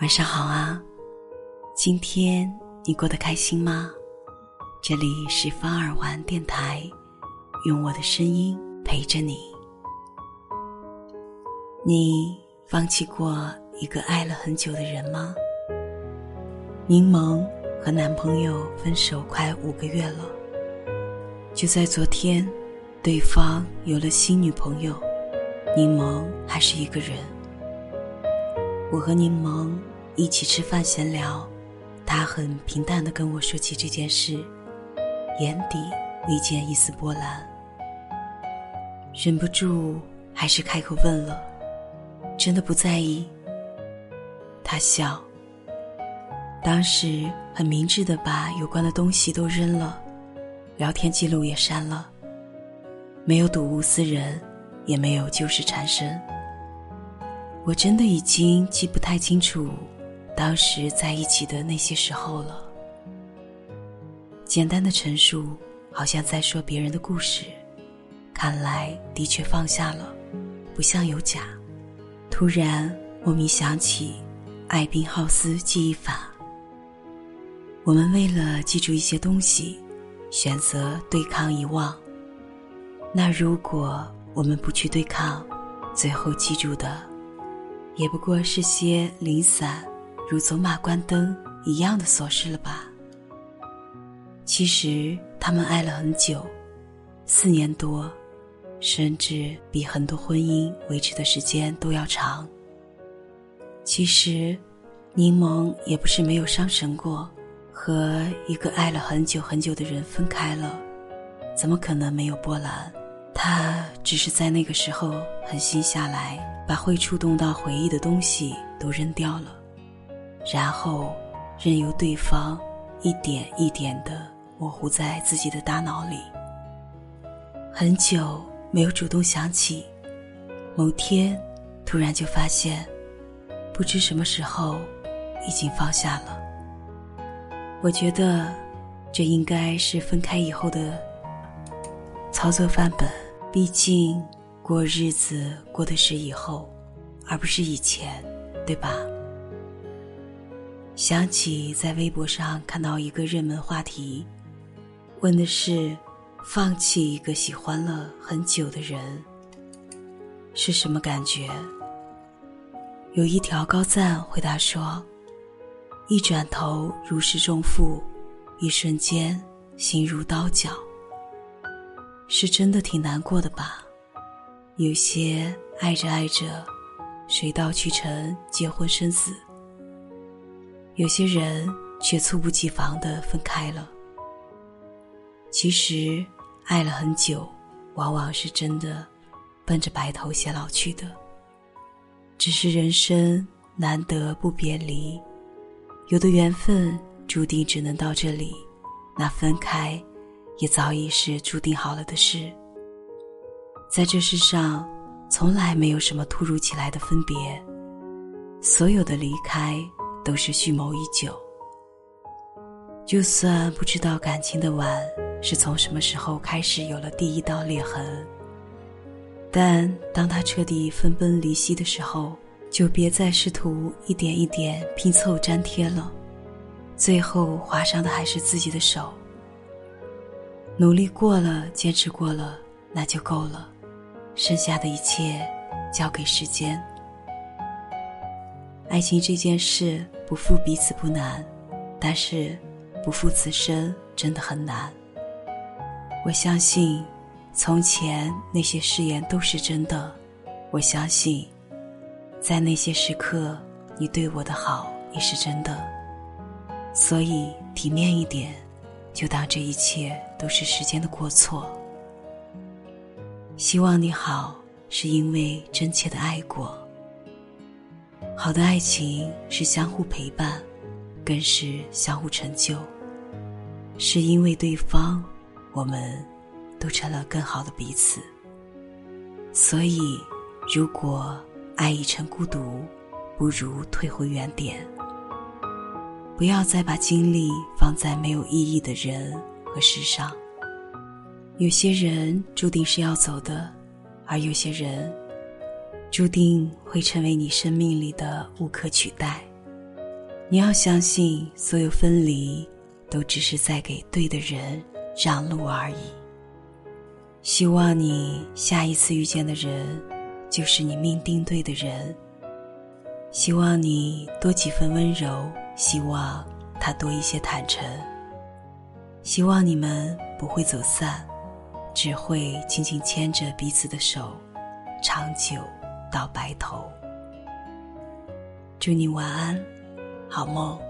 晚上好啊，今天你过得开心吗？这里是方耳环电台，用我的声音陪着你。你放弃过一个爱了很久的人吗？柠檬和男朋友分手快五个月了，就在昨天，对方有了新女朋友，柠檬还是一个人。我和柠檬。一起吃饭闲聊，他很平淡的跟我说起这件事，眼底未见一丝波澜。忍不住还是开口问了：“真的不在意？”他笑。当时很明智的把有关的东西都扔了，聊天记录也删了，没有睹物思人，也没有旧事缠身。我真的已经记不太清楚。当时在一起的那些时候了。简单的陈述，好像在说别人的故事。看来的确放下了，不像有假。突然莫名想起艾宾浩斯记忆法。我们为了记住一些东西，选择对抗遗忘。那如果我们不去对抗，最后记住的，也不过是些零散。如走马观灯一样的琐事了吧？其实他们爱了很久，四年多，甚至比很多婚姻维持的时间都要长。其实，柠檬也不是没有伤神过，和一个爱了很久很久的人分开了，怎么可能没有波澜？他只是在那个时候狠心下来，把会触动到回忆的东西都扔掉了。然后，任由对方一点一点的模糊在自己的大脑里。很久没有主动想起，某天突然就发现，不知什么时候已经放下了。我觉得，这应该是分开以后的操作范本。毕竟，过日子过的是以后，而不是以前，对吧？想起在微博上看到一个热门话题，问的是：放弃一个喜欢了很久的人是什么感觉？有一条高赞回答说：一转头如释重负，一瞬间心如刀绞。是真的挺难过的吧？有些爱着爱着，水到渠成，结婚生子。有些人却猝不及防的分开了。其实，爱了很久，往往是真的奔着白头偕老去的。只是人生难得不别离，有的缘分注定只能到这里，那分开，也早已是注定好了的事。在这世上，从来没有什么突如其来的分别，所有的离开。都是蓄谋已久。就算不知道感情的碗是从什么时候开始有了第一道裂痕，但当他彻底分崩离析的时候，就别再试图一点一点拼凑粘贴了，最后划伤的还是自己的手。努力过了，坚持过了，那就够了，剩下的一切交给时间。爱情这件事，不负彼此不难，但是不负此生真的很难。我相信，从前那些誓言都是真的。我相信，在那些时刻，你对我的好也是真的。所以，体面一点，就当这一切都是时间的过错。希望你好，是因为真切的爱过。好的爱情是相互陪伴，更是相互成就。是因为对方，我们都成了更好的彼此。所以，如果爱已成孤独，不如退回原点。不要再把精力放在没有意义的人和事上。有些人注定是要走的，而有些人。注定会成为你生命里的无可取代。你要相信，所有分离都只是在给对的人让路而已。希望你下一次遇见的人，就是你命定对的人。希望你多几分温柔，希望他多一些坦诚。希望你们不会走散，只会紧紧牵着彼此的手，长久到白头。祝你晚安。好梦。